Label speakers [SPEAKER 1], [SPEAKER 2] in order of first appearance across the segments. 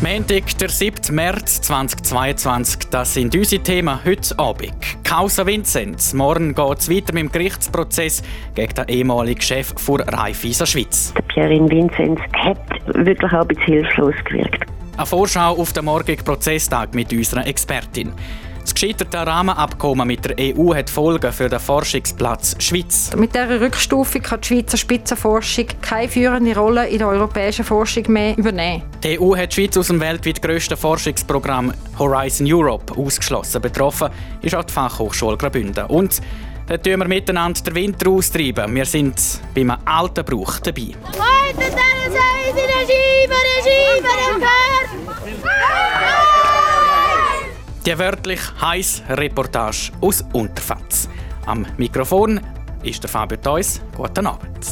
[SPEAKER 1] Montag, der 7. März 2022, das sind unsere Themen heute Abend. Causa Vinzenz. Morgen geht es weiter mit dem Gerichtsprozess gegen den ehemaligen Chef der Raiffeisen Schweiz.
[SPEAKER 2] Der Pierin Vinzenz hat wirklich auch ein bisschen hilflos gewirkt.
[SPEAKER 1] Eine Vorschau auf den morgigen Prozesstag mit unserer Expertin. Das gescheiterte Rahmenabkommen mit der EU hat Folgen für den Forschungsplatz Schweiz.
[SPEAKER 3] Mit dieser Rückstufung kann die Schweizer Spitzenforschung keine führende Rolle in der europäischen Forschung mehr übernehmen.
[SPEAKER 1] Die EU hat die Schweiz aus dem weltweit grössten Forschungsprogramm Horizon Europe ausgeschlossen. Betroffen ist auch die Fachhochschule Graubünden. Und dort tun wir miteinander den Winter austreiben. Wir sind beim alten Brauch dabei.
[SPEAKER 4] Heute dann sei sie der Schieber, der Schieber, der
[SPEAKER 1] Die wörtlich heiß Reportage aus Unterfatz. Am Mikrofon ist der Fabio Theus. Guten Abend.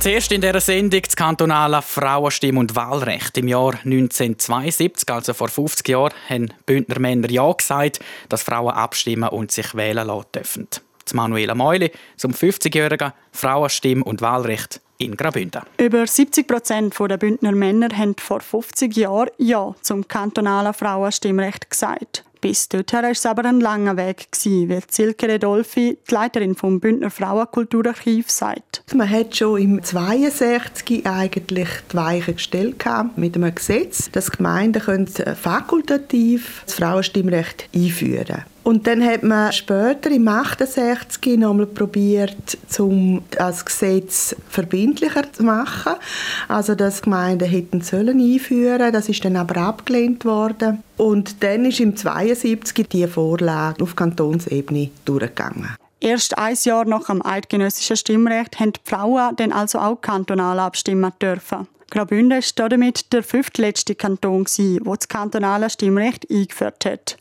[SPEAKER 1] Zuerst in dieser Sendung das kantonale Frauenstimm- und Wahlrecht. Im Jahr 1972, also vor 50 Jahren, haben Bündner Männer Ja gesagt, dass Frauen abstimmen und sich wählen lassen dürfen. Manuela Meuli zum 50-jährigen Frauenstimm- und Wahlrecht in Graubünden.
[SPEAKER 5] Über 70 Prozent der Bündner Männer haben vor 50 Jahren Ja zum kantonalen Frauenstimmrecht gesagt. Bis dorthin war es aber ein langer Weg, wie Silke Redolfi, die Leiterin vom Bündner Frauenkulturarchiv, sagt.
[SPEAKER 6] Man hat schon im 62 eigentlich die Weichen gestellt mit einem Gesetz, dass Gemeinden können fakultativ das Frauenstimmrecht einführen können. Und dann hat man später im 68 nochmal probiert, um das Gesetz verbindlicher zu machen. Also, dass Gemeinden hätten sollen einführen. Das ist dann aber abgelehnt worden. Und dann ist im 72 die Vorlage auf Kantonsebene durchgegangen.
[SPEAKER 5] Erst ein Jahr nach dem eidgenössischen Stimmrecht haben die Frauen dann also auch kantonal abstimmen dürfen. Graubünden war damit der fünftletzte Kanton, der das kantonale Stimmrecht eingeführt hat.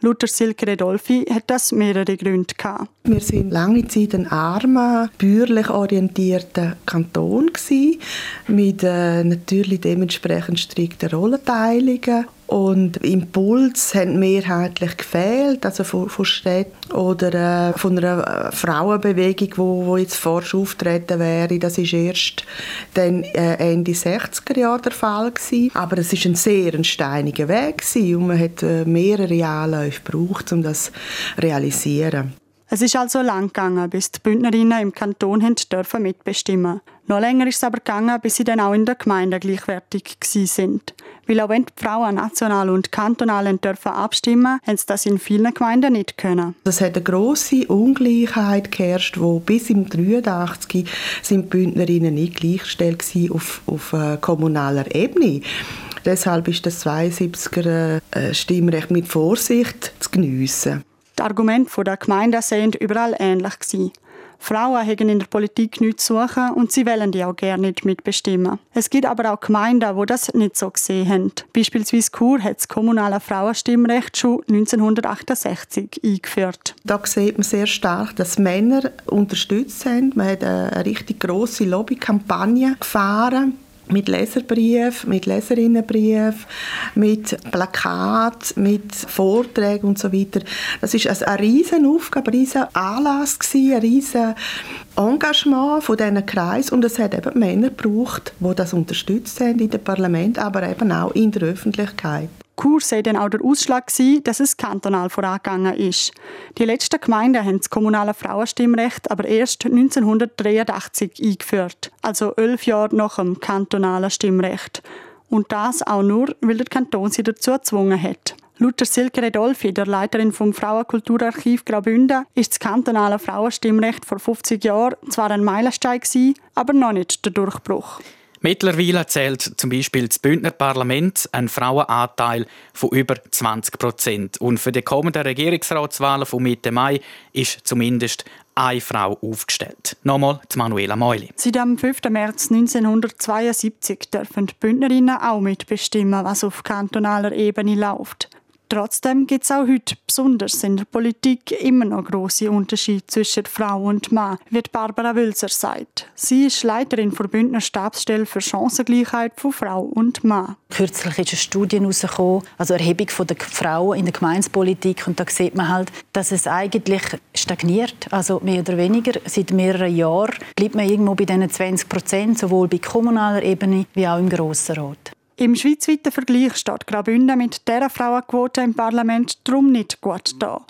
[SPEAKER 5] Luther Silke Redolfi hat das mehrere Gründe gehabt.
[SPEAKER 6] Wir sind lange Zeit ein armer, bürgerlich orientierter Kanton mit äh, natürlich dementsprechend strikten Rollenteilungen und Impuls haben mehrheitlich gefehlt, also von, von Städten oder äh, von einer Frauenbewegung, wo, wo jetzt forsch auftreten wäre. Das ist erst dann äh, Ende 60er Jahre der Fall gewesen. Aber es ist ein sehr ein steiniger Weg gewesen und man hat äh, mehrere Anläufe gebraucht, um das zu realisieren.
[SPEAKER 5] Es ist also lang gegangen, bis die Bündnerinnen im Kanton dürfen mitbestimmen. Noch länger ist es aber gegangen, bis sie dann auch in der Gemeinde gleichwertig sind. Weil auch wenn die Frauen national und kantonal dürfen abstimmen, haben sie das in vielen Gemeinden nicht können.
[SPEAKER 6] Es hat eine grosse Ungleichheit geherrscht, wo bis im 83 sind die Bündnerinnen nicht gleichgestellt auf, auf äh, kommunaler Ebene. Deshalb ist das 72er äh, Stimmrecht mit Vorsicht zu geniessen.
[SPEAKER 5] Die Argumente der Gemeinde seien überall ähnlich. Frauen haben in der Politik nichts zu suchen und sie wollen die auch gerne nicht mitbestimmen. Es gibt aber auch Gemeinden, die das nicht so gesehen haben. Beispielsweise Chur hat das kommunale Frauenstimmrecht schon 1968 eingeführt.
[SPEAKER 6] Da sieht man sehr stark, dass Männer unterstützt sind. Man hat eine richtig grosse Lobbykampagne gefahren mit Leserbrief, mit Leserinnenbrief, mit Plakat, mit Vorträgen und so weiter. Das ist also eine riesen Aufgabe, ein riesen Anlass gewesen, ein riesen Engagement von diesen Kreis und es hat eben Männer gebraucht, die das unterstützt haben in dem Parlament, aber eben auch in der Öffentlichkeit.
[SPEAKER 5] Chur sei dann auch der Ausschlag gewesen, dass es kantonal vorangegangen ist. Die letzten Gemeinden haben das kommunale Frauenstimmrecht aber erst 1983 eingeführt, also elf Jahre nach dem kantonalen Stimmrecht. Und das auch nur, weil der Kanton sie dazu gezwungen hat. Laut Silke Redolfi, der Leiterin vom Frauenkulturarchiv Graubünden, ist das kantonale Frauenstimmrecht vor 50 Jahren zwar ein Meilenstein gewesen, aber noch nicht der Durchbruch.
[SPEAKER 1] Mittlerweile zählt zum Beispiel das Bündner Parlament einen Frauenanteil von über 20 Prozent. Und für die kommenden Regierungsratswahlen von Mitte Mai ist zumindest eine Frau aufgestellt. Nochmal zu Manuela Meuli.
[SPEAKER 5] Seit dem 5. März 1972 dürfen die Bündnerinnen auch mitbestimmen, was auf kantonaler Ebene läuft. Trotzdem gibt es auch heute, besonders in der Politik, immer noch große Unterschiede zwischen Frau und Mann, wie Barbara Wülzer sagt. Sie ist Leiterin der Bündner Stabsstelle für Chancengleichheit von Frau und Mann.
[SPEAKER 7] Kürzlich ist eine Studie herausgekommen, also Erhebung der Frauen in der Gemeinspolitik, und da sieht man halt, dass es eigentlich stagniert, also mehr oder weniger. Seit mehreren Jahren bleibt man irgendwo bei diesen 20 Prozent, sowohl bei kommunaler Ebene wie auch im Grossen Rat.
[SPEAKER 5] Im schweizweiten Vergleich steht Graubünden mit dieser Frauenquote im Parlament darum nicht gut da.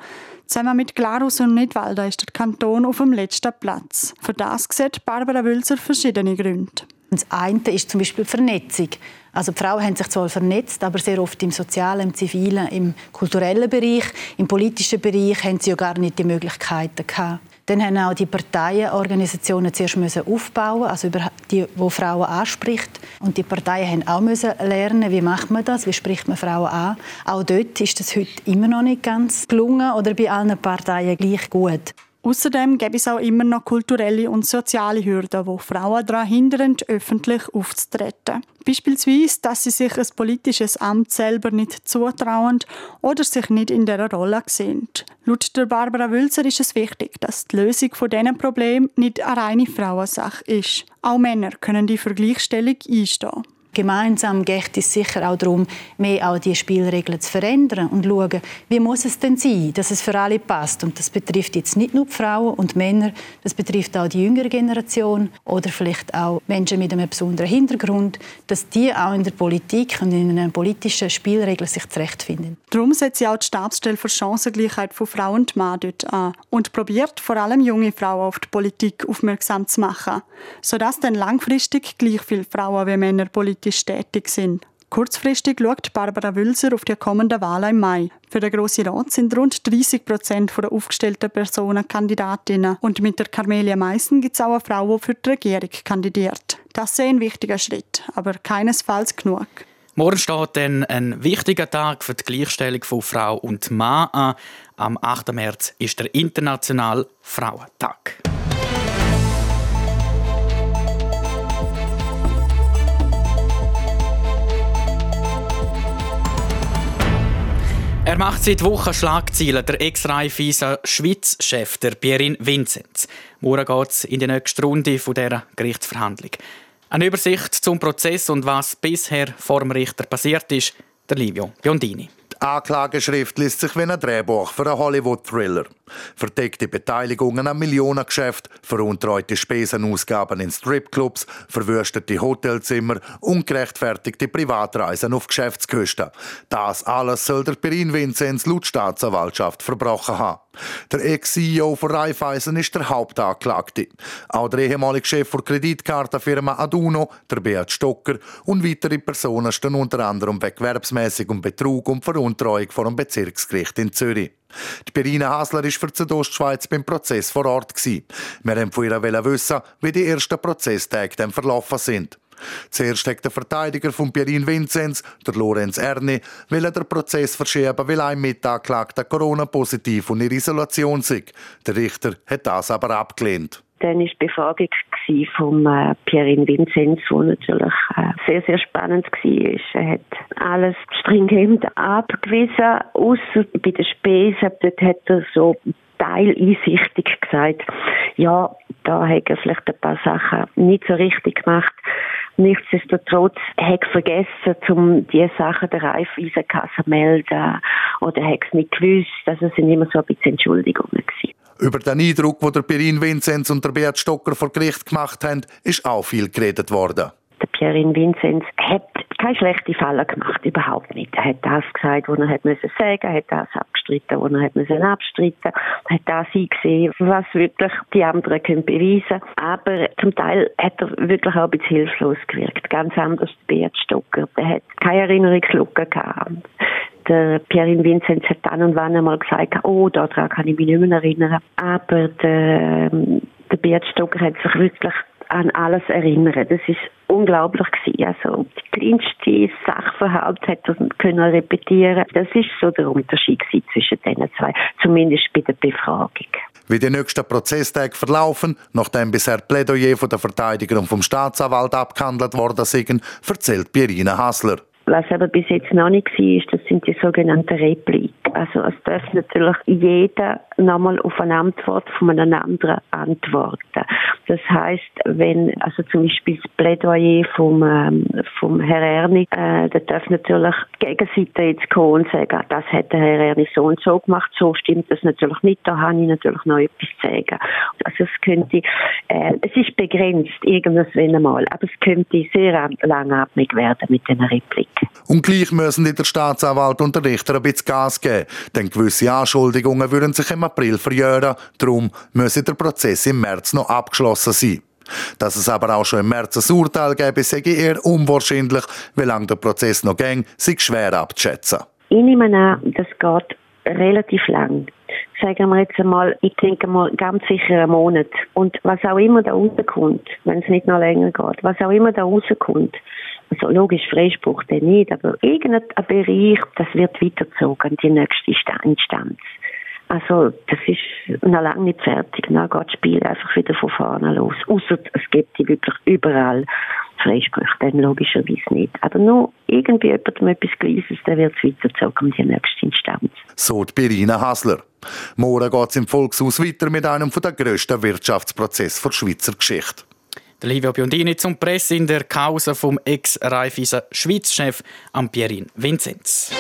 [SPEAKER 5] Zusammen mit Glarus und Nidwalden ist der Kanton auf dem letzten Platz. Für das sieht Barbara Wülzer verschiedene Gründe.
[SPEAKER 7] Das eine ist zum Beispiel Vernetzung. Also die Frauen haben sich zwar vernetzt, aber sehr oft im sozialen, im zivilen, im kulturellen Bereich, im politischen Bereich haben sie ja gar nicht die Möglichkeiten gehabt. Dann haben auch die Parteienorganisationen zuerst müssen aufbauen, also über die, wo Frauen anspricht. Und die Parteien haben auch müssen lernen, wie macht man das, wie spricht man Frauen an. Auch dort ist das heute immer noch nicht ganz gelungen oder bei allen Parteien gleich gut.
[SPEAKER 5] Außerdem gibt es auch immer noch kulturelle und soziale Hürden, die Frauen daran hindern, öffentlich aufzutreten. Beispielsweise, dass sie sich ein politisches Amt selber nicht zutrauen oder sich nicht in dieser Rolle sehen. Laut der Barbara Wülzer ist es wichtig, dass die Lösung von diesen Problemen nicht eine reine Frauensache ist. Auch Männer können die für Gleichstellung einstehen.
[SPEAKER 7] Gemeinsam geht es sicher auch darum, mehr auch die Spielregeln zu verändern und zu schauen, wie muss es denn sein, dass es für alle passt. Und das betrifft jetzt nicht nur die Frauen und Männer, das betrifft auch die jüngere Generation oder vielleicht auch Menschen mit einem besonderen Hintergrund, dass die auch in der Politik und in den politischen Spielregeln sich zurechtfinden.
[SPEAKER 5] Darum setzt sie auch die Stabsstelle für Chancengleichheit von Frauen und Mann dort an und probiert vor allem junge Frauen auf die Politik aufmerksam zu machen, sodass dann langfristig gleich viele Frauen wie Männer politisch tätig sind. Kurzfristig schaut Barbara Wülser auf die kommenden Wahlen im Mai. Für den Grossen Rat sind rund 30 Prozent der aufgestellten Personen Kandidatinnen. Und mit der Carmelia Meissen gibt es auch eine Frau, die für die Regierung kandidiert. Das ist ein wichtiger Schritt, aber keinesfalls genug.
[SPEAKER 1] Morgen steht dann ein wichtiger Tag für die Gleichstellung von Frau und Mann an. Am 8. März ist der Internationale Frauentag. Er macht seit Wochen Schlagzeilen, der Ex-Raiffeisen Schweiz-Chef, der Pierin Vinzenz. Morgen geht es in die nächste Runde von dieser Gerichtsverhandlung. Eine Übersicht zum Prozess und was bisher vor dem Richter passiert ist, der Livio Biondini.
[SPEAKER 8] Die Anklageschrift liest sich wie ein Drehbuch für einen Hollywood-Thriller. Verdeckte Beteiligungen an Millionengeschäften, veruntreute Spesenausgaben in Stripclubs, verwüstete Hotelzimmer, ungerechtfertigte Privatreisen auf Geschäftskosten. Das alles soll der Perin Vinzenz laut Staatsanwaltschaft verbrochen haben. Der Ex-CEO von Raiffeisen ist der Hauptanklagte. Auch der ehemalige Chef der Kreditkartenfirma Aduno, der Beat Stocker und weitere Personen stehen unter anderem wettbewerbsmäßig um Betrug und Veruntreuung vor dem Bezirksgericht in Zürich. Die Berina Hasler war für die Südostschweiz beim Prozess vor Ort. Wir wollten von ihr wissen, wie die ersten Prozesstage verlaufen sind. Zuerst hat der Verteidiger von Pierin Vinzenz, der Lorenz Erni, den Prozess verschieben, weil ein Mitanklagter Corona-positiv und in Isolation sei. Der Richter hat das aber abgelehnt.
[SPEAKER 2] Dann war die Befragung von äh, Pierin Vinzenz, die natürlich äh, sehr, sehr spannend war. Er hat alles stringent abgewiesen, außer bei den Spesen. Dort hat er so teileinsichtig gesagt, ja, da hat er vielleicht ein paar Sachen nicht so richtig gemacht. Nichtsdestotrotz hat er vergessen, um diese Sachen der Raiffeisenkasse zu melden oder hat es nicht gewusst. Also es sind immer so ein bisschen Entschuldigungen gewesen.
[SPEAKER 8] Über den Eindruck, den der Pierin Vinzenz und der Beat Stocker vor Gericht gemacht haben, ist auch viel geredet worden.
[SPEAKER 2] Der Pierin Vinzenz hat keine schlechte Falle gemacht, überhaupt nicht. Er hat das gesagt, was er müssen sagen, er hat das abgestritten, was er hat müssen abstreiten, er hat das eingesehen, was wirklich die anderen können beweisen. Aber zum Teil hat er wirklich auch ein bisschen hilflos gewirkt. Ganz anders Beat Stocker. Er hat keine Erinnerungslücke gehabt der Pierin hat dann und wann einmal gesagt, oh, daran kann ich mich nicht mehr erinnern. Aber der, der Beat Stocker hat sich wirklich an alles erinnern. Das ist unglaublich gewesen. Also die kleinste Sachverhalt hat er können repetieren. Das ist so der Unterschied zwischen diesen zwei, zumindest bei der Befragung.
[SPEAKER 8] Wie die nächsten Prozesstage verlaufen, nachdem bisher Plädoyer von der Verteidiger und vom Staatsanwalt abgehandelt worden sind, erzählt Birina Hassler.
[SPEAKER 2] Was aber bis jetzt noch nicht war, ist, das sind die sogenannten Replik. Also es darf natürlich jeder nochmal auf eine Antwort von einem anderen antworten. Das heißt, wenn also zum Beispiel das Plädoyer vom, ähm, vom Herr Erni, äh, da darf natürlich die Gegenseite jetzt kommen und sagen, das hat der Herr Erni so und so gemacht, so stimmt das natürlich nicht, da habe ich natürlich noch etwas zu sagen. Also es könnte, äh, es ist begrenzt, irgendwas wenn einmal, aber es könnte sehr langatmig werden mit den Repliken.
[SPEAKER 8] Und gleich müssen die der Staatsanwalt und der Richter ein bisschen Gas geben, denn gewisse Anschuldigungen würden sich im April verjähren, darum müsse der Prozess im März noch abgeschlossen sein. Dass es aber auch schon im März ein Urteil gäbe, sei eher unwahrscheinlich. Wie lange der Prozess noch ging, sei schwer abzuschätzen.
[SPEAKER 2] Ich nehme an, das geht relativ lang. Sagen wir jetzt einmal, ich denke mal ganz sicher einen Monat. Und was auch immer da rauskommt, wenn es nicht noch länger geht, was auch immer da rauskommt, also logisch Freispruch dann nicht, aber irgendein Bereich, das wird weitergezogen, die nächste Instanz. Also das ist noch lange nicht fertig. Dann geht das Spiel einfach wieder von vorne los. Außer es gibt die wirklich überall Freisprüche, dann logischerweise nicht. Aber nur irgendwie jemandem etwas Gleises, dann wird es weitergezogen die nächste Instanz.
[SPEAKER 8] So die Birina Hasler. Morgen geht es im Volkshaus weiter mit einem der grössten Wirtschaftsprozesse der Schweizer Geschichte.
[SPEAKER 1] Der Livio Biondini zum Press in der Causa vom Ex-Raiffeisen Schweiz-Chef Ampierin Vinzenz.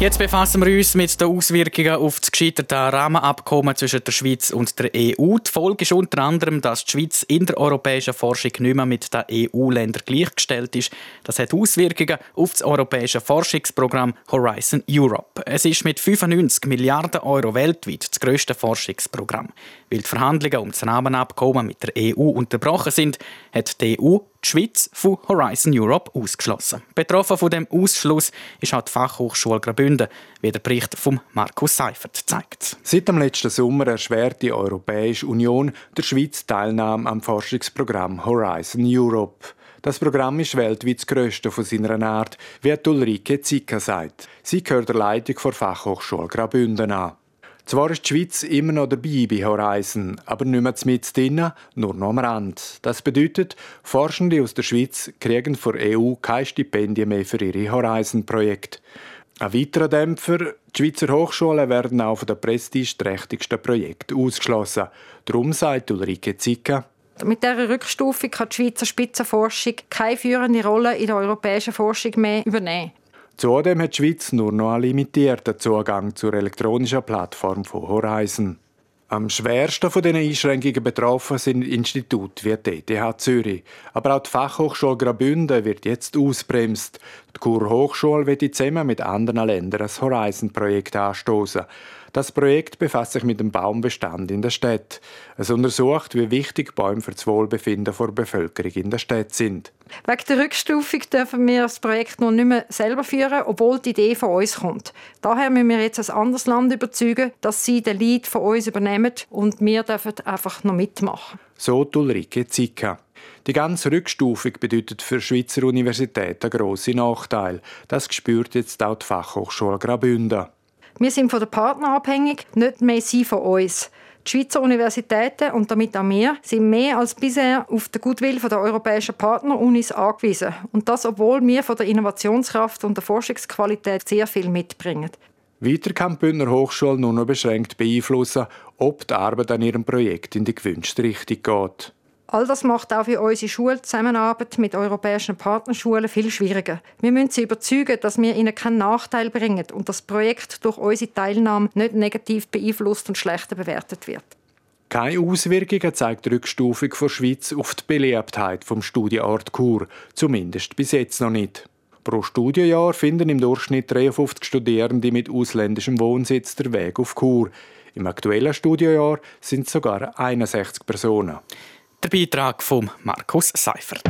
[SPEAKER 1] Jetzt befassen wir uns mit den Auswirkungen auf das gescheiterte Rahmenabkommen zwischen der Schweiz und der EU. Die Folge ist unter anderem, dass die Schweiz in der europäischen Forschung nicht mehr mit den EU-Ländern gleichgestellt ist. Das hat Auswirkungen auf das europäische Forschungsprogramm Horizon Europe. Es ist mit 95 Milliarden Euro weltweit das grösste Forschungsprogramm. Weil die Verhandlungen um das Rahmenabkommen mit der EU unterbrochen sind, hat die EU die Schweiz von Horizon Europe ausgeschlossen. Betroffen von dem Ausschluss ist auch die Fachhochschule Graubünden, wie der Bericht von Markus Seifert zeigt.
[SPEAKER 9] Seit dem letzten Sommer erschwert die Europäische Union der Schweiz Teilnahme am Forschungsprogramm Horizon Europe. Das Programm ist weltweit das grösste von seiner Art, wie Ulrike Zicker sagt. Sie gehört der Leitung der Fachhochschule Graubünden an. Zwar ist die Schweiz immer noch dabei bei Horizon, aber nicht mehr mit drinnen, nur noch am Rand. Das bedeutet, Forschende aus der Schweiz kriegen vor EU keine Stipendien mehr für ihre Horizon-Projekte. Ein weiterer Dämpfer, die Schweizer Hochschulen werden auch von den prestigeträchtigsten Projekten ausgeschlossen. Darum sagt Ulrike Zicker,
[SPEAKER 3] mit dieser Rückstufung kann die Schweizer Spitzenforschung keine führende Rolle in der europäischen Forschung mehr übernehmen.
[SPEAKER 9] Zudem hat die Schweiz nur noch einen limitierten Zugang zur elektronischen Plattform von Horizon. Am schwersten von diesen Einschränkungen betroffen sind Institute wie die ETH Zürich. Aber auch die Fachhochschule Graubünden wird jetzt ausbremst. Die Kur Hochschule wird zusammen mit anderen Ländern ein Horizon-Projekt anstoßen. Das Projekt befasst sich mit dem Baumbestand in der Stadt. Es untersucht, wie wichtig Bäume für das Wohlbefinden der Bevölkerung in der Stadt sind.
[SPEAKER 3] Wegen der Rückstufung dürfen wir das Projekt noch nicht mehr selber führen, obwohl die Idee von uns kommt. Daher müssen wir jetzt ein anderes Land überzeugen, dass sie den Lead von uns übernehmen und wir dürfen einfach noch mitmachen.
[SPEAKER 9] So Ulrike Zicka. Die ganze Rückstufung bedeutet für Schweizer Universitäten grosse Nachteile. Das spürt jetzt auch die Fachhochschule Graubünden.
[SPEAKER 3] Wir sind von den Partnern abhängig, nicht mehr sie von uns. Die Schweizer Universitäten und damit auch wir sind mehr als bisher auf den Gutwill der europäischen Partnerunis angewiesen. Und das, obwohl wir von der Innovationskraft und der Forschungsqualität sehr viel mitbringen.
[SPEAKER 9] Weiter kann die Bündner Hochschule nur noch beschränkt beeinflussen, ob die Arbeit an ihrem Projekt in die gewünschte Richtung geht.
[SPEAKER 3] All das macht auch für unsere Schulzusammenarbeit mit europäischen Partnerschulen viel schwieriger. Wir müssen sie überzeugen, dass wir ihnen keinen Nachteil bringen und das Projekt durch unsere Teilnahme nicht negativ beeinflusst und schlechter bewertet wird.
[SPEAKER 9] Keine Auswirkungen zeigt die Rückstufung der Schweiz auf die Beliebtheit vom Studienort Chur, zumindest bis jetzt noch nicht. Pro Studienjahr finden im Durchschnitt 53 Studierende mit ausländischem Wohnsitz der Weg auf Chur. Im aktuellen Studienjahr sind es sogar 61 Personen.
[SPEAKER 1] Der Beitrag von Markus Seifert.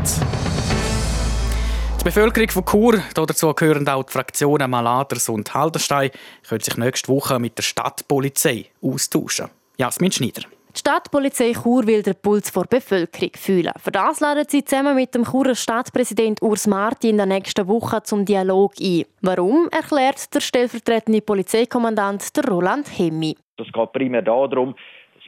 [SPEAKER 1] Die Bevölkerung von Chur, dazu gehören auch die Fraktionen Maladers und Haldenstein, können sich nächste Woche mit der Stadtpolizei austauschen. Jasmin Schneider.
[SPEAKER 10] Die Stadtpolizei Chur will den Puls der Bevölkerung fühlen. Für das laden sie zusammen mit dem Churer Stadtpräsident Urs Marti in der nächsten Woche zum Dialog ein. Warum, erklärt der stellvertretende Polizeikommandant Roland Hemmi.
[SPEAKER 11] Es geht primär darum,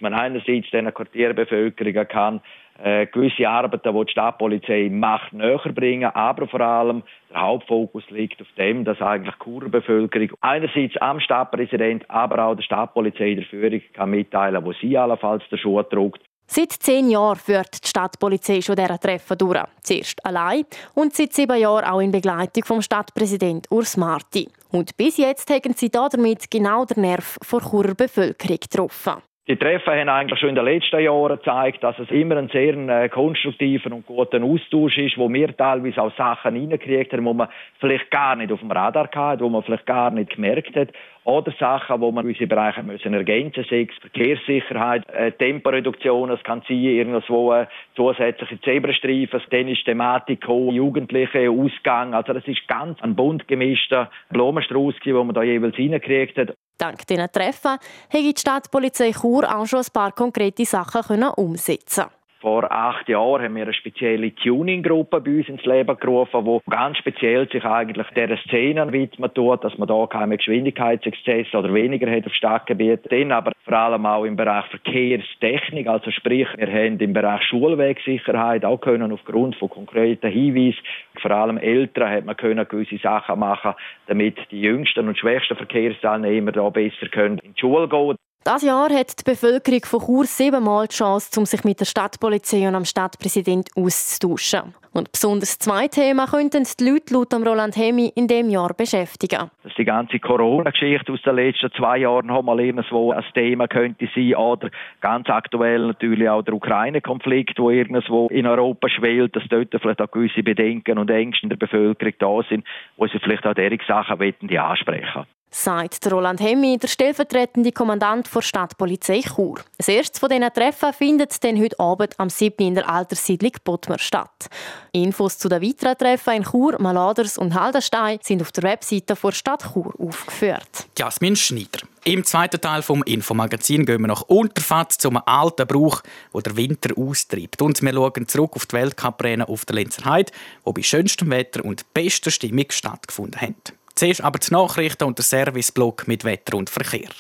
[SPEAKER 11] man einerseits den Quartierbevölkerung kann äh, gewisse Arbeiten, die die Stadtpolizei macht, näher bringen, aber vor allem der Hauptfokus liegt auf dem, dass eigentlich die Churer einerseits am Stadtpräsident, aber auch der Stadtpolizei der Führung kann mitteilen, wo sie allenfalls der Schuh drückt.
[SPEAKER 10] Seit zehn Jahren führt die Stadtpolizei schon dieser Treffen durch. Zuerst allein und seit sieben Jahren auch in Begleitung vom Stadtpräsident Urs Marti. Und bis jetzt haben sie damit genau den Nerv der Churer Bevölkerung getroffen.
[SPEAKER 11] Die Treffen haben eigentlich schon in den letzten Jahren gezeigt, dass es immer ein sehr äh, konstruktiver und guter Austausch ist, wo wir teilweise auch Sachen reingekriegt haben, wo man vielleicht gar nicht auf dem Radar hatte, wo man vielleicht gar nicht gemerkt hat. Oder Sachen, wo man gewisse Bereiche müssen ergänzen müssen, Verkehrssicherheit, äh, Temporeduktion, es kann sein, irgendwo äh, zusätzliche Zebrastreifen, dann ist Thematik Jugendliche, Ausgang. Also das ist ganz ein bunt gemischter Blumenstrauß, den man da jeweils reingekriegt hat.
[SPEAKER 10] Dank diesen Treffen konnte die Stadtpolizei Chur auch schon ein paar konkrete Sachen umsetzen
[SPEAKER 11] vor acht Jahren haben wir eine spezielle Tuning-Gruppe bei uns ins Leben gerufen, die ganz speziell sich eigentlich dieser Szene widmet dass man da keine Geschwindigkeitsexzesse oder weniger hat auf Stadtgebiet. Dann aber vor allem auch im Bereich Verkehrstechnik, also sprich, wir haben im Bereich Schulwegsicherheit auch können aufgrund von konkreten Hinweisen, vor allem Eltern hat man können gewisse Sachen machen, damit die jüngsten und schwächsten Verkehrsteilnehmer da besser können in die Schule gehen.
[SPEAKER 10] Das Jahr hat die Bevölkerung von Chur siebenmal die Chance, um sich mit der Stadtpolizei und dem Stadtpräsident auszutauschen. Und besonders zwei Themen könnten die Leute laut Roland Hemi in dem Jahr beschäftigen.
[SPEAKER 11] Dass die ganze Corona-Geschichte aus den letzten zwei Jahren noch mal irgendwo ein Thema könnte sein oder ganz aktuell natürlich auch der Ukraine-Konflikt, wo irgendwo in Europa schwelt, dass dort vielleicht auch gewisse Bedenken und Ängste in der Bevölkerung da sind, wo sie vielleicht auch diese Sachen die ansprechen
[SPEAKER 10] sagt Roland Hemmi, der stellvertretende Kommandant der Stadtpolizei Chur. Das erste von diesen Treffen findet dann heute Abend am 7. in der Alterssiedlung Bottmer statt. Infos zu den weiteren Treffen in Chur, Maladers und Haldenstein sind auf der Webseite der Stadt Chur aufgeführt.
[SPEAKER 1] Jasmin Schneider. Im zweiten Teil vom Infomagazin gehen wir nach Unterfatz zum alten Brauch, wo der Winter austreibt. Und wir schauen zurück auf die Weltcuprennen auf der Lenzer Heide, die bei schönstem Wetter und bester Stimmung stattgefunden haben. Zuerst aber die Nachrichten und der Serviceblock mit Wetter und Verkehr.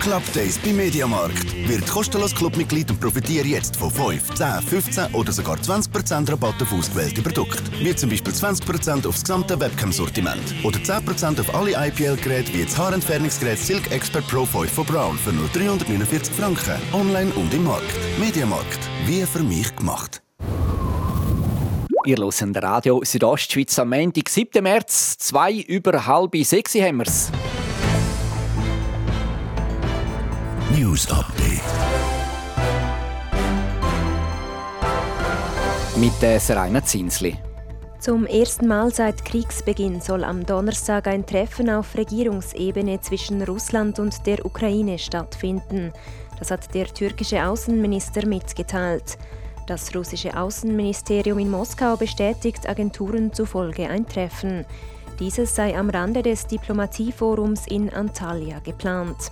[SPEAKER 12] Club Days bei Mediamarkt. Wird kostenlos Clubmitglied und profitiere jetzt von 5, 10, 15 oder sogar 20% Rabatt auf ausgewählte Produkte. Wie zum Beispiel 20% auf das gesamte Webcam-Sortiment. Oder 10% auf alle IPL-Geräte wie das Haarentfernungsgerät Silk Expert Pro 5 von Brown für nur 349 Franken. Online und im Markt. Mediamarkt. Wie für mich gemacht.
[SPEAKER 13] Ihr hört Radio Südostschweiz am Montag, 7. März, zwei über halb sechs haben wir's.
[SPEAKER 12] News Update.
[SPEAKER 13] Mit der Seraina Zinsli.
[SPEAKER 14] Zum ersten Mal seit Kriegsbeginn soll am Donnerstag ein Treffen auf Regierungsebene zwischen Russland und der Ukraine stattfinden. Das hat der türkische Außenminister mitgeteilt. Das russische Außenministerium in Moskau bestätigt Agenturen zufolge ein Treffen. Dieses sei am Rande des Diplomatieforums in Antalya geplant.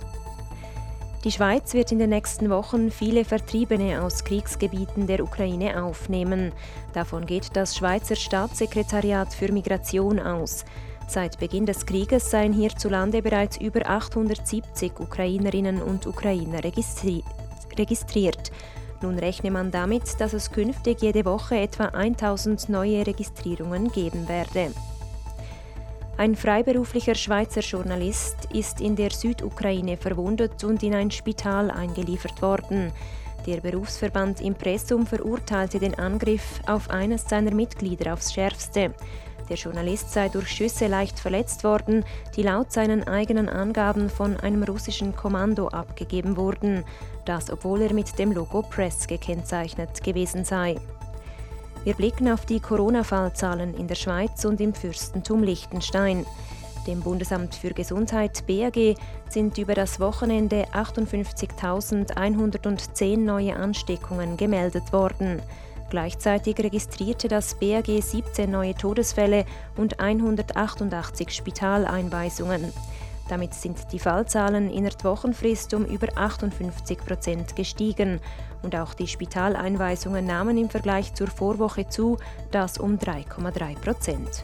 [SPEAKER 14] Die Schweiz wird in den nächsten Wochen viele Vertriebene aus Kriegsgebieten der Ukraine aufnehmen. Davon geht das Schweizer Staatssekretariat für Migration aus. Seit Beginn des Krieges seien hierzulande bereits über 870 Ukrainerinnen und Ukrainer registriert. Nun rechne man damit, dass es künftig jede Woche etwa 1000 neue Registrierungen geben werde. Ein freiberuflicher Schweizer Journalist ist in der Südukraine verwundet und in ein Spital eingeliefert worden. Der Berufsverband Impressum verurteilte den Angriff auf eines seiner Mitglieder aufs Schärfste. Der Journalist sei durch Schüsse leicht verletzt worden, die laut seinen eigenen Angaben von einem russischen Kommando abgegeben wurden, das obwohl er mit dem Logo Press gekennzeichnet gewesen sei. Wir blicken auf die Corona-Fallzahlen in der Schweiz und im Fürstentum Liechtenstein. Dem Bundesamt für Gesundheit BAG sind über das Wochenende 58.110 neue Ansteckungen gemeldet worden. Gleichzeitig registrierte das BAG 17 neue Todesfälle und 188 Spitaleinweisungen. Damit sind die Fallzahlen in der Wochenfrist um über 58 Prozent gestiegen. Und auch die Spitaleinweisungen nahmen im Vergleich zur Vorwoche zu, das um 3,3 Prozent.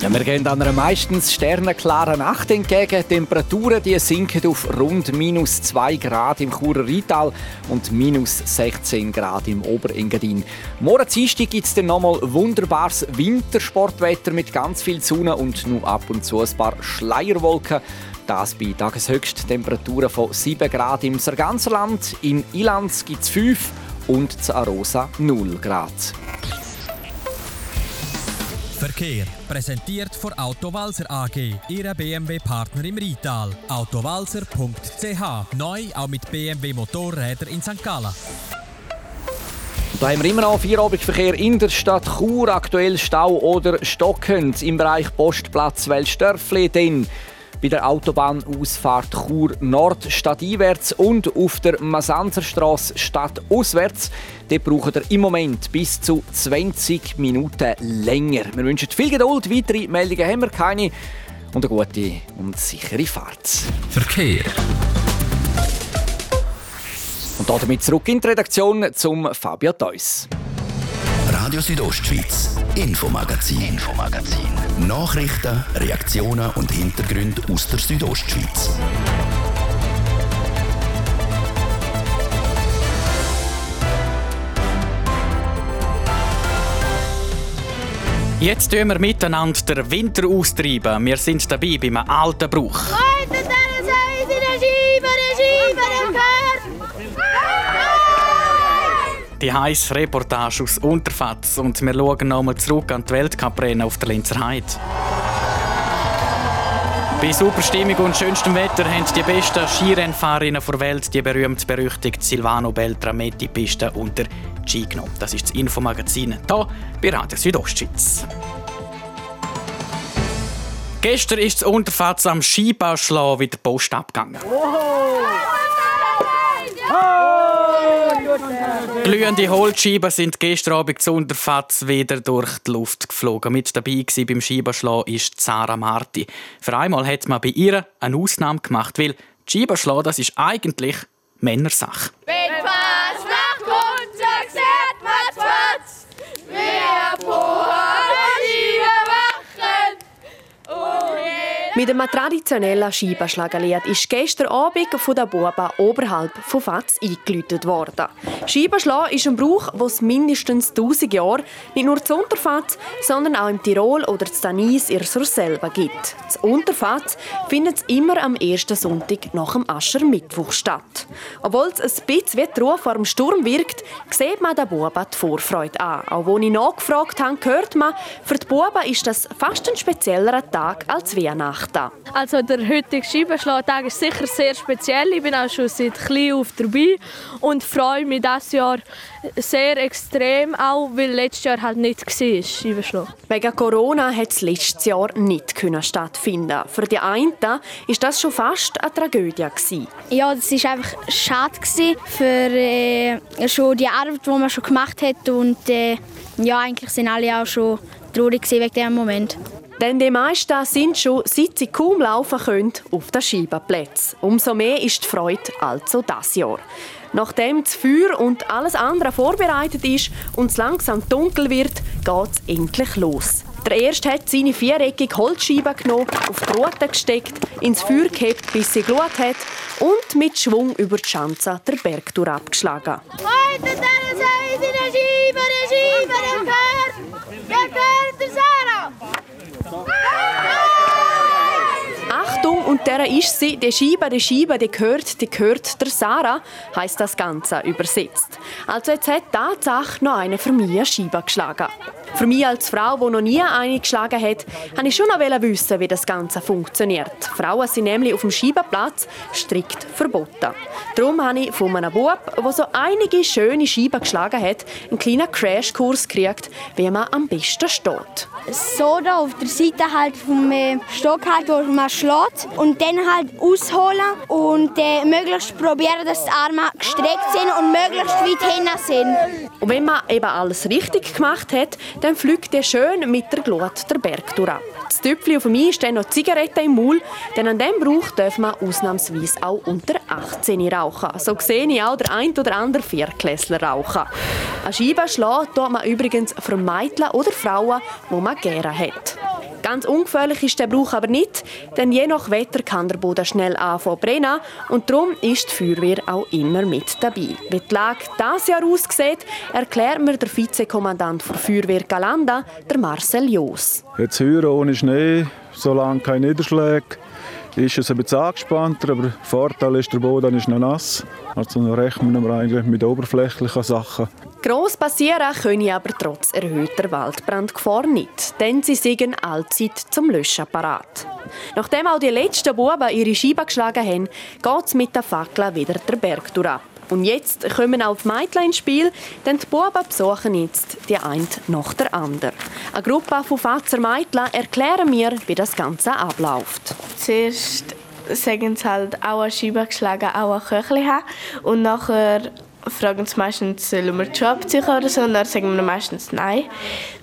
[SPEAKER 13] ja, wir gehen an einer meistens sternenklaren Nacht entgegen. Temperaturen die sinken auf rund minus 2 Grad im Churer Rheintal und minus 16 Grad im Oberengadin. Morgen Dienstag gibt es dann nochmal wunderbares Wintersportwetter mit ganz viel Sonne und nur ab und zu ein paar Schleierwolken. Das bei Tageshöchsttemperaturen von 7 Grad im Sarganserland. In Ilanz gibt es 5 und zu Arosa 0 Grad.
[SPEAKER 15] Verkehr präsentiert von Autowalzer AG, Ihre BMW-Partner im Rital. Autowalzer.ch neu auch mit BMW Motorräder in St. Gallen.
[SPEAKER 13] Da haben wir immer noch Feierabendverkehr in der Stadt Chur, aktuell Stau oder stockend im Bereich Postplatz Welsdörfli, denn bei der Autobahnausfahrt Chur Nord stadteinwärts und auf der Masanzerstraße stadtauswärts. Dort braucht ihr im Moment bis zu 20 Minuten länger. Wir wünschen viel Geduld. Weitere Meldungen haben wir keine. Und eine gute und sichere Fahrt.
[SPEAKER 15] Verkehr.
[SPEAKER 13] Und damit zurück in die Redaktion zum Fabio Theus.
[SPEAKER 16] Radio Südostschweiz, Infomagazin. Infomagazin. Nachrichten, Reaktionen und Hintergründe aus der Südostschweiz.
[SPEAKER 1] Jetzt tun wir miteinander den Winter austreiben. Wir sind dabei beim alten Brauch.
[SPEAKER 17] Heute, dann sei sie der Schieber, der Schieber, der
[SPEAKER 1] Die heiße Reportage aus Unterfatz und wir schauen nochmal zurück an die Weltcuprennen auf der Linzer Heide. Bei super Stimmung und schönstem Wetter haben die besten Skirennfahrerinnen der Welt die berühmt berüchtigte Silvano Beltrametti Piste unter Ski genommen. Das ist das Infomagazin hier bei Radio Südostschweiz. Gestern ist das Unterfatz am Skibauschlag wieder Post abgegangen. Glühende Holzscheiben sind gestern Abend zu Unterfatz wieder durch die Luft geflogen. Mit dabei beim Scheibenschlagen ist Sarah Marti. Für einmal hat man bei ihr eine Ausnahme gemacht, weil Scheibenschlagen das ist eigentlich Männersache.
[SPEAKER 17] Wenn fast nach runter sieht man Fatz, wir
[SPEAKER 18] Mit einem traditionellen Scheibenschlagerlied ist gestern Abend von der Buben oberhalb von Fatz eingeläutet worden. Scheibenschlagen ist ein Brauch, den es mindestens 1000 Jahre nicht nur zu Unterfatz, sondern auch im Tirol oder zu Danis ihr selber gibt. Das Unterfatz findet immer am ersten Sonntag nach dem Aschermittwoch statt. Obwohl es ein bisschen wie die Ruhe vor dem Sturm wirkt, sieht man den Buben die Vorfreude an. Auch als ich nachgefragt habe, hört man, für die Buben ist das fast ein speziellerer Tag als Weihnachten. Weihnachten?
[SPEAKER 19] Also der heutige Scheibenschlagtag ist sicher sehr speziell. Ich bin auch schon seit klein auf dabei und freue mich dieses Jahr sehr extrem, auch weil letztes Jahr halt nicht war, Scheibenschlag.
[SPEAKER 18] Wegen Corona hat es letztes Jahr nicht stattfinden. Für die einen war das schon fast eine Tragödie gewesen.
[SPEAKER 20] Ja, das war einfach schade für äh, schon die Arbeit, die man schon gemacht hat und äh, ja, eigentlich sind alle auch schon traurig wegen diesem Moment.
[SPEAKER 18] Denn die meisten sind schon, seit sie kaum laufen können, auf den Scheibenplätzen. Umso mehr ist die Freude also das Jahr. Nachdem das Feuer und alles andere vorbereitet ist und es langsam dunkel wird, geht es endlich los. Der Erste hat seine viereckige Holzscheibe genommen, auf die Rute gesteckt, ins Feuer gehebt, bis sie gelut hat und mit Schwung über die Schanze der Bergtour abgeschlagen.
[SPEAKER 17] Heute, dann sei sie der Scheibe, der Scheibe, der gehört, der gehört der Sarah.
[SPEAKER 18] Achtung, und der ist sie, die Scheibe, die Scheibe, die gehört, die gehört der Sarah, heißt das Ganze übersetzt. Also jetzt hat Tatsache noch eine für mich eine Scheibe geschlagen. Für mich als Frau, die noch nie eine geschlagen hat, wollte ich schon noch wissen, wie das Ganze funktioniert. Frauen sind nämlich auf dem Scheibenplatz strikt verboten. Darum habe ich von einem Bub, der so einige schöne Scheiben geschlagen hat, einen kleinen Crashkurs gekriegt, wie man am besten steht.
[SPEAKER 20] So da auf der Seite halt vom äh, Stock halt, wo man schlägt und und dann halt ausholen und äh, möglichst probieren, dass die Arme gestreckt sind und möglichst weit hinten sind.
[SPEAKER 18] Und wenn man eben alles richtig gemacht hat, dann fliegt er schön mit der Glut der Berg durch. Das Töpfchen auf mir dann noch Zigaretten im Maul, denn an diesem Brauch darf man ausnahmsweise auch unter 18 rauchen. So sehe ich auch der ein oder andere Vierklässler rauchen. An Scheiben schlagen tut man übrigens für Mädchen oder Frauen, die man gerne hat. Ganz ungefährlich ist der Brauch aber nicht, denn je nach Wetter kann der Boden schnell anfangen brennen und darum ist die Feuerwehr auch immer mit dabei. Wie die Lage dieses Jahr aussieht, erklärt mir der Vizekommandant der Feuerwehr Galanda, der Marcel Joos.
[SPEAKER 21] Jetzt heuer ohne Schnee, solange keine Niederschläge, ist es ein bisschen angespannter, aber der Vorteil ist, der Boden ist noch nass. Also rechnen wir eigentlich mit oberflächlichen Sachen.
[SPEAKER 18] Gross passieren können aber trotz erhöhter Waldbrandgefahr nicht, denn sie sind allzeit zum Löschen parat. Nachdem auch die letzten Buben ihre Scheiben geschlagen haben, geht es mit der Fackel wieder den Berg durch. Und jetzt kommen auch die Mädchen ins Spiel, denn die Buben besuchen jetzt die eine nach der anderen. Eine Gruppe von Fatzer Mädchen erklären mir, wie das Ganze abläuft.
[SPEAKER 22] Zuerst sagen sie halt auch eine Scheibe geschlagen, auch ein Köchli haben. Und nachher fragen sie meistens, sollen wir abziehen oder so. Und dann sagen wir meistens nein,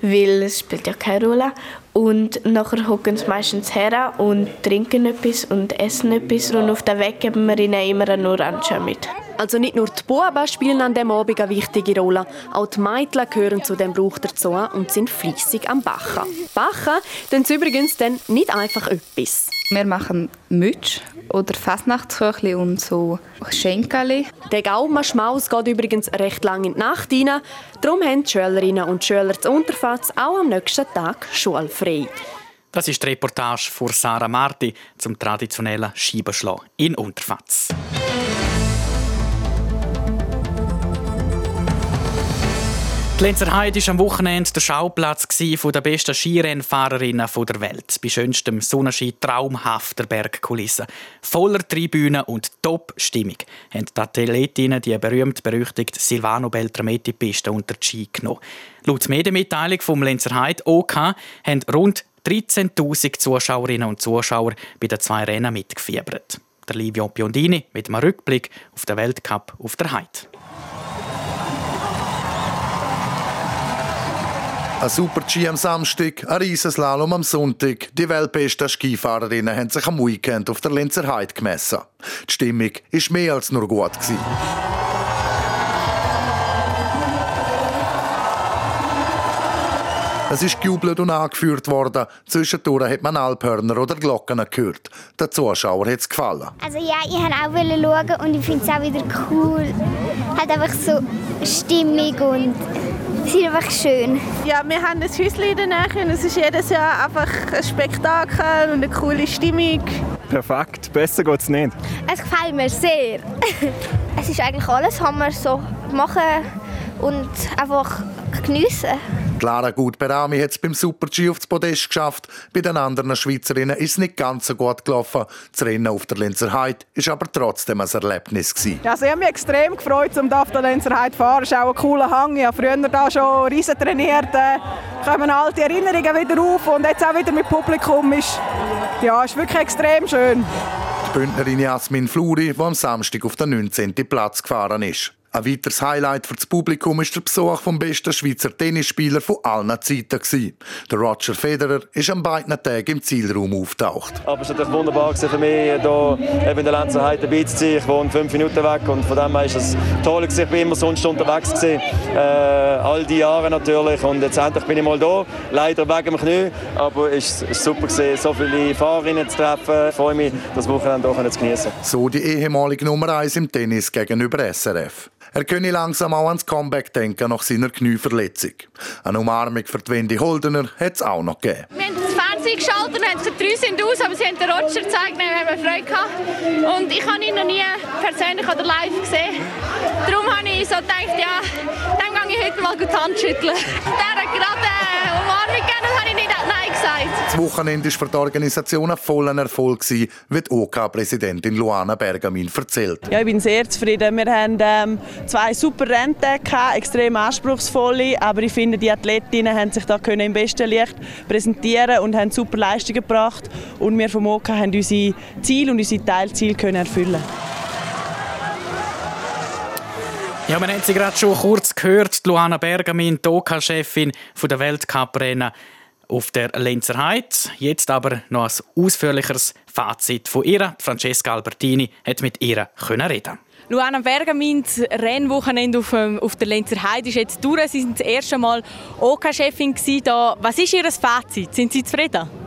[SPEAKER 22] weil es spielt ja keine Rolle. Und nachher hocken sie meistens her und trinken etwas und essen etwas. Und auf dem Weg geben wir ihnen immer eine Orange mit.
[SPEAKER 18] Also nicht nur die Buben spielen an diesem Abend eine wichtige Rolle, auch die Mädchen gehören zu dem Brauch dazu und sind fleissig am Bachen. Bachen sie übrigens dann nicht einfach etwas.
[SPEAKER 23] Wir machen Mütsch oder Fastnachtsküchli und so Schenkeli.
[SPEAKER 18] Der Gaumenschmaus geht übrigens recht lang in die Nacht rein. Darum haben die Schülerinnen und Schüler zu Unterfatz auch am nächsten Tag schulfrei.
[SPEAKER 1] Das ist die Reportage von Sarah Marti zum traditionellen Scheibenschlag in Unterfatz. Die Lenzer Heide war am Wochenende der Schauplatz der besten Skirennfahrerinnen der Welt. Bei schönstem Sonnenschein traumhafter Bergkulissen. Voller Tribünen und Top-Stimmung haben die Athletinnen die berühmt-berüchtigte Silvano Beltrametti-Piste unter die Ski genommen. Laut Medienmitteilung vom Lenzer Heide OK haben rund 13.000 Zuschauerinnen und Zuschauer bei den zwei Rennen mitgefiebert. Der Livio Biondini mit einem Rückblick auf den Weltcup auf der Heide.
[SPEAKER 8] Ein super Ski am Samstag, ein Riesenslalom am Sonntag. Die weltbesten Skifahrerinnen haben sich am Weekend auf der Lenzer Heide gemessen. Die Stimmung war mehr als nur gut. Es ist gejubelt und angeführt worden. Zwischendurch hat man Alphörner oder Glocken gehört. Den Zuschauern hat es gefallen.
[SPEAKER 20] Also ja, ich wollte auch schauen und ich finde es auch wieder cool. Hat einfach so Stimmung und es ist einfach schön.
[SPEAKER 24] Ja, wir haben ein Häuschen in der Nähe und es ist jedes Jahr einfach ein Spektakel und eine coole Stimmung.
[SPEAKER 25] Perfekt, besser geht es nicht.
[SPEAKER 20] Es gefällt mir sehr. es ist eigentlich alles, was wir so machen und einfach geniessen.
[SPEAKER 8] Clara Gut-Berami hat es beim Super-G aufs Podest geschafft. Bei den anderen Schweizerinnen ist es nicht ganz so gut gelaufen. Das Rennen auf der Lenzer Heide war aber trotzdem ein Erlebnis. Gewesen.
[SPEAKER 26] Also ich habe mich extrem gefreut, um auf der Lenzer Heide zu fahren. Es ist auch ein cooler Hang. Ich habe früher da schon riesen trainiert. Äh, kommen alte Erinnerungen wieder auf und jetzt auch wieder mit Publikum. Ist, ja, ist wirklich extrem schön.
[SPEAKER 8] Die Bündnerin Jasmin Fluri, die am Samstag auf den 19. Platz gefahren ist. Ein weiteres Highlight für das Publikum ist der Besuch vom besten Schweizer Tennisspieler von allen Zeiten. Der Roger Federer ist an beiden Tagen im Zielraum auftaucht.
[SPEAKER 27] Aber es war natürlich wunderbar für mich, hier eben in der Lenzer Heide dabei zu sein. Ich wohne fünf Minuten weg und von dem her ist es toll. Ich bin immer sonst unterwegs. Gewesen. Äh, all die Jahre natürlich. Und jetzt endlich bin ich mal da. Leider wegen dem Knie. Aber es war super, gewesen, so viele Fahrerinnen zu treffen. Ich freue mich, das Wochenende auch zu genießen.
[SPEAKER 8] So die ehemalige Nummer 1 im Tennis gegenüber SRF. Er könne langsam auch ans Comeback denken nach seiner Knieverletzung. Eine Umarmung für Wendy Holdener hat es auch noch gegeben.
[SPEAKER 17] Wir haben das Fernsehen geschaltet und haben gesagt, drei sind aus, aber sie haben den Roger gezeigt, wir haben Freude gehabt. Und ich habe ihn noch nie persönlich oder live gesehen. Darum habe ich so gedacht, ja, dann gehe ich heute mal die Hand schütteln. Der hat gerade eine Umarmung gegeben, Nein gesagt.
[SPEAKER 8] Das Wochenende war für die Organisation ein voller Erfolg, wie die OK-Präsidentin Luana Bergamin erzählt.
[SPEAKER 28] Ja, ich bin sehr zufrieden. Wir haben ähm, zwei super Renntage, extrem anspruchsvolle, aber ich finde, die Athletinnen haben sich da können im besten Licht präsentieren und haben super Leistungen gebracht und wir vom OK haben unsere Ziele und unsere Teilziele können erfüllen.
[SPEAKER 1] Ja, man hat sie gerade schon kurz gehört. Luana Bergamin, die OK-Chefin der Weltcuprennen auf der Lenzer Heide. Jetzt aber noch ein ausführlicheres Fazit von ihr. Francesca Albertini hat mit ihr können reden.
[SPEAKER 29] Luana Bergamin, das Rennwochenende auf, ähm, auf der Lenzer Heide ist jetzt durch. Sie sind das erste Mal OK-Chefin OK Was ist Ihr Fazit? Sind Sie zufrieden?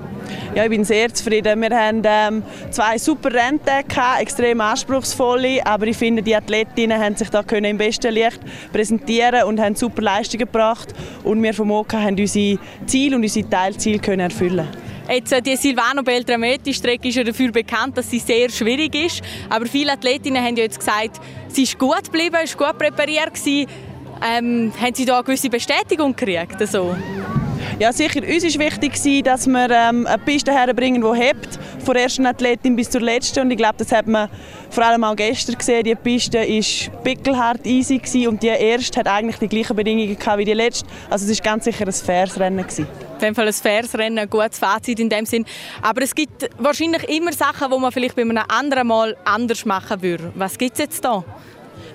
[SPEAKER 28] Ja, ich bin sehr zufrieden. Wir haben ähm, zwei super Renntage, extrem anspruchsvolle, aber ich finde, die Athletinnen haben sich da können im besten Licht präsentieren und haben super Leistungen gebracht und wir vom OK haben unsere Ziele und unsere Teilziele können erfüllen.
[SPEAKER 29] Jetzt, äh, die Silvano Beltrametti-Strecke ist ja dafür bekannt, dass sie sehr schwierig ist. Aber viele Athletinnen haben ja jetzt gesagt, sie ist gut geblieben, ist gut präpariert gewesen. Ähm, haben Sie da eine gewisse Bestätigung gekriegt? Also?
[SPEAKER 28] Ja, sicher. Uns ist wichtig, dass wir ähm, eine Piste herbringen, die hebt, von der ersten Athletin bis zur letzten. Und ich glaube, das hat man vor allem auch gestern gesehen. Die Piste war pickelhart easy gewesen und die erste hat eigentlich die gleichen Bedingungen gehabt wie die letzte. Also es war ganz sicher ein faires Rennen. Gewesen.
[SPEAKER 29] Auf jeden Fall ein faires Rennen, ein gutes Fazit in dem Sinn. Aber es gibt wahrscheinlich immer Sachen, die man vielleicht bei einem anderen Mal anders machen würde. Was gibt es jetzt da?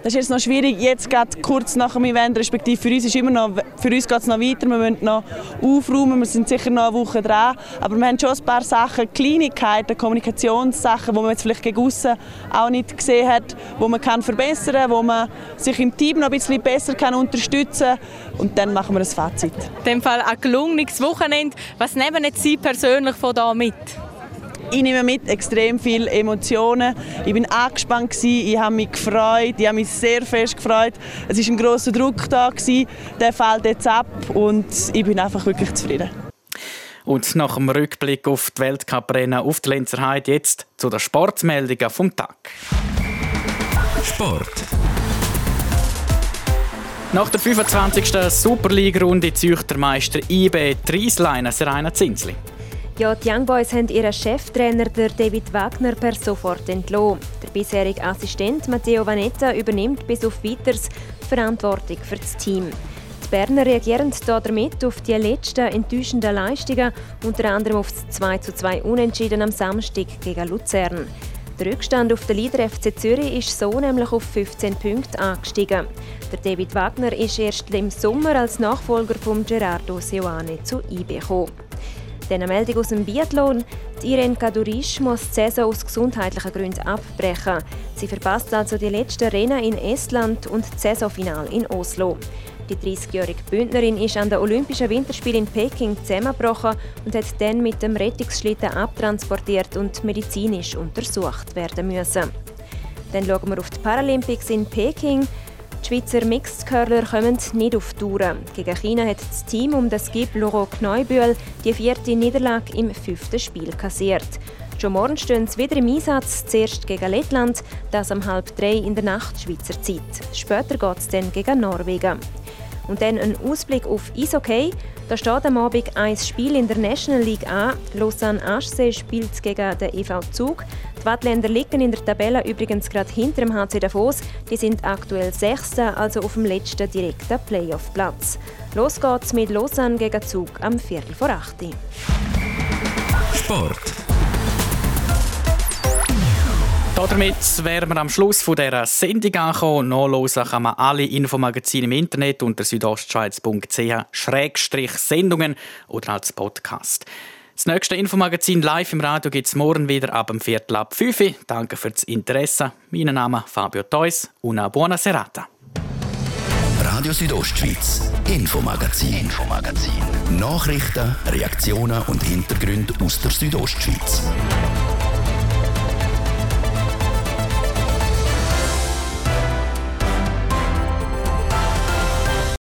[SPEAKER 28] Das ist jetzt noch schwierig, jetzt geht kurz nach dem Event, respektive für uns, uns geht es noch weiter, wir müssen noch aufräumen, wir sind sicher noch eine Woche dran, aber wir haben schon ein paar Sachen, Kleinigkeiten, Kommunikationssachen, die man jetzt vielleicht gegen aussen auch nicht gesehen hat, wo man kann verbessern kann, wo man sich im Team noch ein bisschen besser kann unterstützen kann und dann machen wir ein Fazit.
[SPEAKER 29] In dem Fall ein gelungenes Wochenende. Was nehmen Sie persönlich von da mit?
[SPEAKER 28] Ich nehme mit extrem viele Emotionen. Ich bin angespannt ich habe mich gefreut, ich habe mich sehr fest gefreut. Es ist ein großer Druck da der fällt jetzt ab und ich bin einfach wirklich zufrieden.
[SPEAKER 1] Und nach dem Rückblick auf die Weltcuprennen auf der Lenzer Heide jetzt zu den Sportmeldungen vom Tag.
[SPEAKER 16] Sport.
[SPEAKER 1] Nach der 25. Superliga-Runde zieht der Meister IB Trieslein Seraina Zinsli.
[SPEAKER 14] Ja, die Young Boys haben ihren Cheftrainer David Wagner per sofort entlassen. Der bisherige Assistent Matteo Vanetta übernimmt bis auf weiteres Verantwortung für das Team. Die Berner reagieren damit auf die letzten enttäuschenden Leistungen, unter anderem auf das 2:2 Unentschieden am Samstag gegen Luzern. Der Rückstand auf den Leader FC Zürich ist so nämlich auf 15 Punkte angestiegen. Der David Wagner ist erst im Sommer als Nachfolger von Gerardo Seoane zu IB gekommen. Dann eine Meldung aus dem Biathlon. Die Irene Kadurisch muss die Saison aus gesundheitlichen Gründen abbrechen. Sie verpasst also die letzten Rennen in Estland und das Saisonfinale in Oslo. Die 30-jährige Bündnerin ist an den Olympischen Winterspielen in Peking zusammengebrochen und hat dann mit dem Rettungsschlitten abtransportiert und medizinisch untersucht werden müssen. Dann schauen wir auf die Paralympics in Peking. Die Schweizer Mixed Curler kommen nicht auf Touren. Gegen China hat das Team um das Gib Laurent Kneubühl die vierte Niederlage im fünften Spiel kassiert. Schon morgen stehen sie wieder im Einsatz, zuerst gegen Lettland, das um halb drei in der Nacht Schweizer Zeit. Später geht es dann gegen Norwegen. Und dann ein Ausblick auf Eishockey. Da steht am Abend ein Spiel in der National League an. Lausanne Aschsee spielt gegen den EV Zug. Die Wattländer liegen in der Tabelle übrigens gerade hinter dem HC Davos. Die sind aktuell Sechster, also auf dem letzten direkten Playoff-Platz. Los geht's mit Lausanne gegen Zug am Viertel vor 8
[SPEAKER 16] Sport.
[SPEAKER 1] Damit wären wir am Schluss dieser Sendung angekommen. Nachlesen kann man alle Infomagazine im Internet unter südostschweiz.ch-sendungen oder als Podcast. Das nächste Infomagazin live im Radio gibt es morgen wieder ab dem Viertel ab 5 Uhr. Danke fürs Interesse. Mein Name ist Fabio Theus. Una buona serata.
[SPEAKER 16] Radio Südostschweiz, Infomagazin, Infomagazin. Nachrichten, Reaktionen und Hintergründe aus der Südostschweiz.